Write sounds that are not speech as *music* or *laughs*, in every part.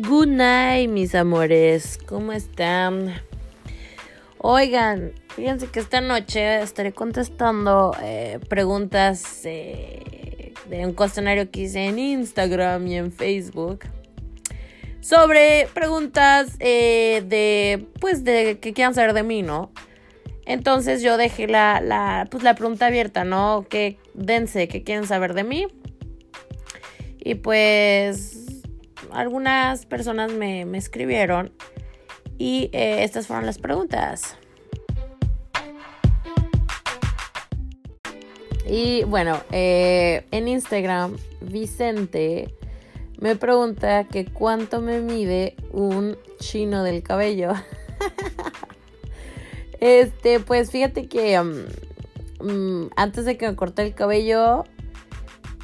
Good night, mis amores. ¿Cómo están? Oigan, fíjense que esta noche estaré contestando eh, preguntas eh, de un cuestionario que hice en Instagram y en Facebook sobre preguntas eh, de, pues, de que quieran saber de mí, ¿no? Entonces yo dejé la, la, pues, la pregunta abierta, ¿no? Que dense, que quieren saber de mí. Y pues algunas personas me, escribieron y eh, estas fueron las preguntas. Y bueno, eh, en Instagram, Vicente me pregunta que cuánto me mide un chino del cabello. *laughs* este, pues fíjate que um, mm, antes de que me corté el cabello,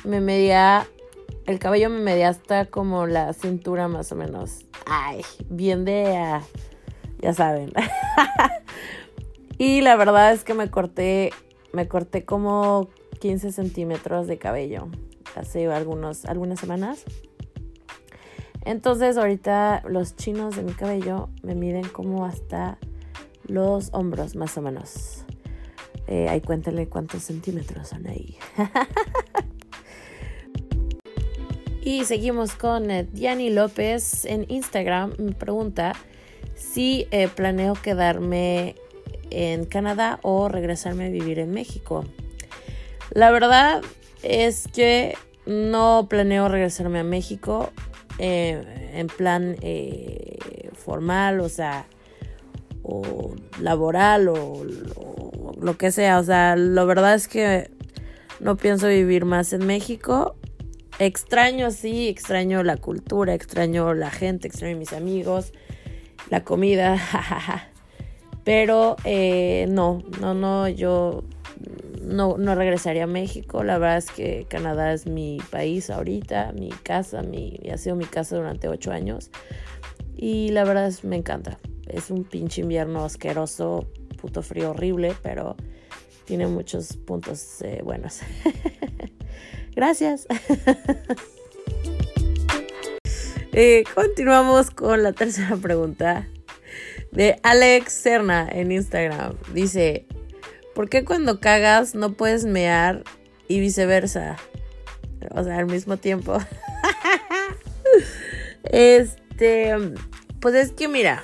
me medía el cabello me medía hasta como la cintura más o menos. Ay, bien de... ya saben. *laughs* y la verdad es que me corté, me corté como 15 centímetros de cabello hace algunos, algunas semanas. Entonces ahorita los chinos de mi cabello me miden como hasta los hombros más o menos. Eh, ahí cuéntenle cuántos centímetros son ahí. *laughs* Y seguimos con eh, Diani López en Instagram. Me pregunta si eh, planeo quedarme en Canadá o regresarme a vivir en México. La verdad es que no planeo regresarme a México eh, en plan formal, o sea, o laboral o, lo que sea. O sea, la verdad es que no pienso vivir más en México. Extraño, sí, extraño la cultura, extraño la gente, extraño mis amigos, la comida, *laughs* Pero eh, no, no, no, yo no, no regresaría a México. La verdad es que Canadá es mi país ahorita, mi casa, mi, ha sido mi casa durante ocho años. Y la verdad es me encanta. Es un pinche invierno asqueroso, puto frío horrible, pero tiene muchos puntos eh, buenos. *laughs* Gracias. Eh, continuamos con la tercera pregunta de Alex Serna en Instagram. Dice, ¿por qué cuando cagas no puedes mear y viceversa? O sea, al mismo tiempo. *laughs* este, pues es que mira,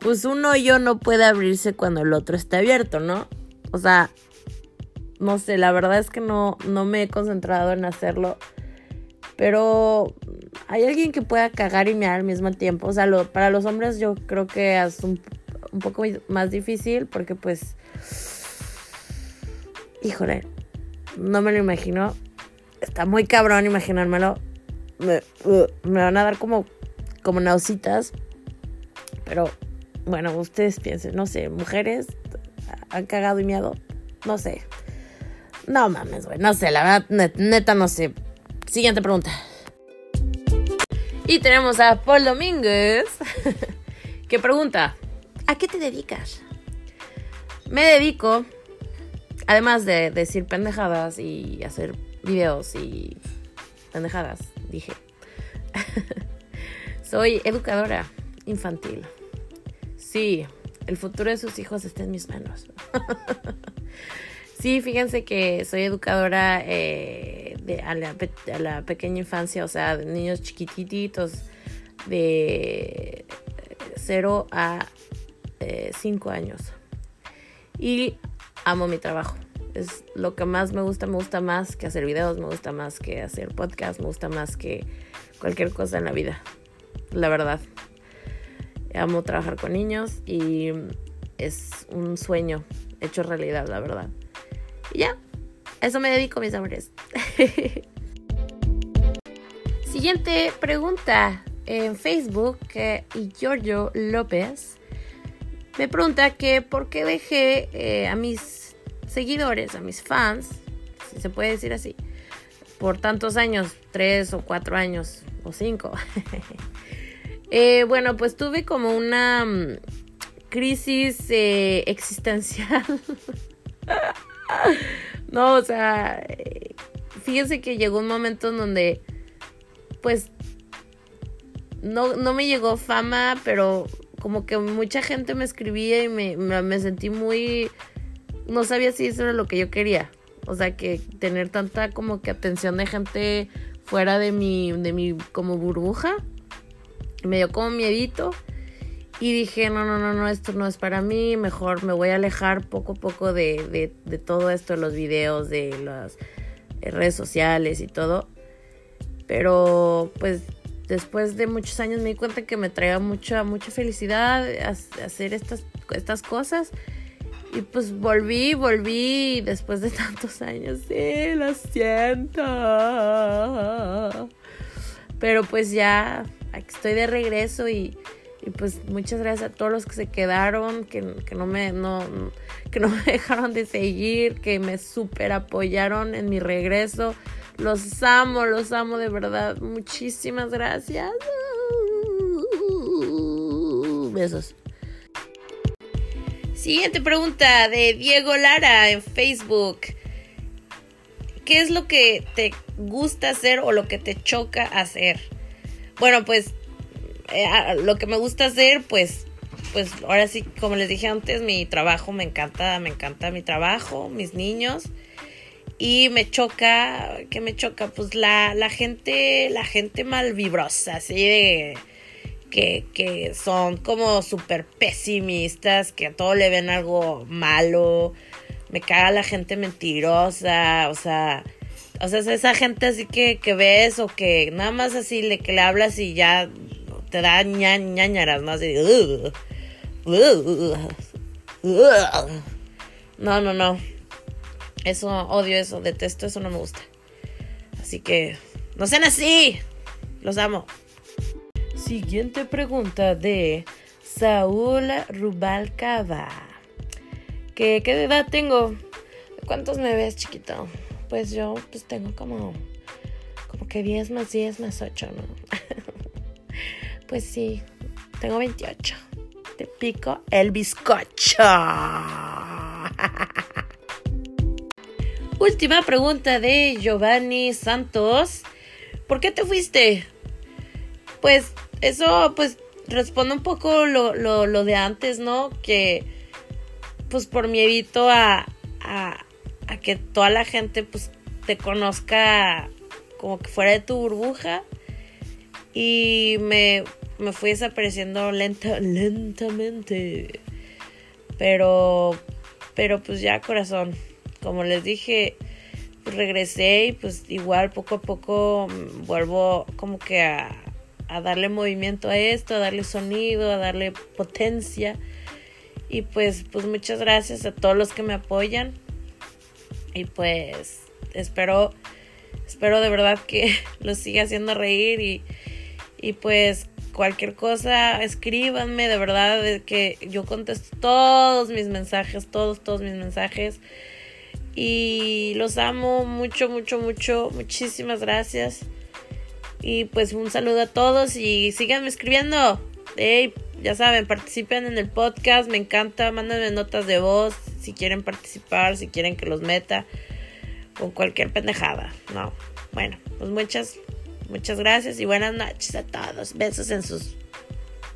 pues un hoyo no puede abrirse cuando el otro está abierto, ¿no? O sea, no sé, la verdad es que no, no me he concentrado en hacerlo. Pero hay alguien que pueda cagar y mear al mismo tiempo. O sea, para los hombres yo creo que es un, poco más difícil porque pues... Híjole, no me lo imagino. Está muy cabrón imaginármelo. Me, me van a dar como, como nausitas. Pero bueno, ustedes piensen, no sé, mujeres han cagado y meado. No sé. No mames, güey. No sé, la verdad, neta, no sé. Siguiente pregunta. Y tenemos a Paul Domínguez, *laughs* que pregunta, ¿a qué te dedicas? Me dedico, además de decir pendejadas y hacer videos y pendejadas, dije. *laughs* Soy educadora infantil. Sí, el futuro de sus hijos está en mis manos. *laughs* Sí, fíjense que soy educadora eh, de, a, la, pequeña infancia, o sea, de niños chiquititos de 0 a 5 eh, años. Y amo mi trabajo. Es lo que más me gusta, me gusta más que hacer videos, me gusta más que hacer podcast, me gusta más que cualquier cosa en la vida. La verdad. Amo trabajar con niños y es un sueño hecho realidad, la verdad. Ya, eso me dedico, mis amores. *laughs* Siguiente pregunta en Facebook y Giorgio López me pregunta que por qué dejé eh, a mis seguidores, a mis fans, si se puede decir así, por tantos años, tres o cuatro años o cinco. *laughs* Eh, bueno, pues tuve como una mm, crisis eh, existencial. *laughs* *laughs* no, o sea, fíjense que llegó un momento en donde, pues, no, no me llegó fama, pero como que mucha gente me escribía y me, me, sentí muy... No sabía si eso era lo que yo quería. O sea, que tener tanta como que atención de gente fuera de mi, de mi como burbuja. Me dio como miedito. Y dije, no, no, no, no, esto no es para mí. Mejor me voy a alejar poco a poco de, de, todo esto, los videos, de las redes sociales y todo. Pero pues después de muchos años me di cuenta que me traía mucha, mucha felicidad hacer estas, estas cosas. Y pues volví, volví después de *laughs* tantos años. Sí, lo siento. Pero pues ya aquí estoy de regreso y, y, pues muchas gracias a todos los que se quedaron, que, que no me, no, que no *laughs* me dejaron de seguir, que me super apoyaron en mi regreso. Los amo, los amo de verdad. Muchísimas gracias. Besos. Siguiente pregunta de Diego Lara en Facebook. ¿Qué es lo que te gusta hacer o lo que te choca hacer? Bueno, pues eh, lo que me gusta hacer, pues, pues ahora sí, como les dije antes, mi trabajo me encanta, me encanta mi trabajo, mis niños. Y me choca, ¿qué me choca? Pues la, la gente, la gente malvibrosa, así de que, que son como súper pesimistas, que a todo le ven algo malo. Me caga la gente mentirosa, o sea, o sea, esa gente así que, que ves o que nada más así le, que le hablas y ya te da ña, ñañaras, ¿no? Así, no, no, no. Eso, odio eso, detesto eso, no me gusta. Así que, no sean así. Los amo. Siguiente pregunta de Saúl Rubalcaba. ¿Qué, ¿Qué edad tengo? ¿Cuántos me ves, chiquito? Pues yo pues tengo como, como que 10 más 10 más 8, ¿no? Pues sí, tengo 28. Te pico el bizcocho. *laughs* Última pregunta de Giovanni Santos. ¿Por qué te fuiste? Pues eso pues responde un poco lo, lo, de antes, ¿no? Que pues por miedito a, a, a, que toda la gente pues te conozca como que fuera de tu burbuja. Y me, me fui desapareciendo lenta, lentamente. Pero, pero pues ya corazón como les dije, pues regresé y pues igual poco a poco vuelvo como que a, darle movimiento a esto, a darle sonido, a darle potencia. Y pues, pues muchas gracias a todos los que me apoyan. Y pues espero, espero de verdad que *laughs* los siga haciendo reír y, y pues cualquier cosa, escríbanme, de verdad que yo contesto todos mis mensajes, todos, todos mis mensajes. Y los amo mucho, mucho, mucho. Muchísimas gracias. Y pues un saludo a todos y síganme escribiendo. Hey, ya saben, participen en el podcast. Me encanta. Mándenme notas de voz si quieren participar, si quieren que los meta. Con cualquier pendejada. No. Bueno, pues muchas, muchas gracias y buenas noches a todos. Besos en sus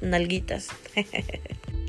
nalguitas. *laughs*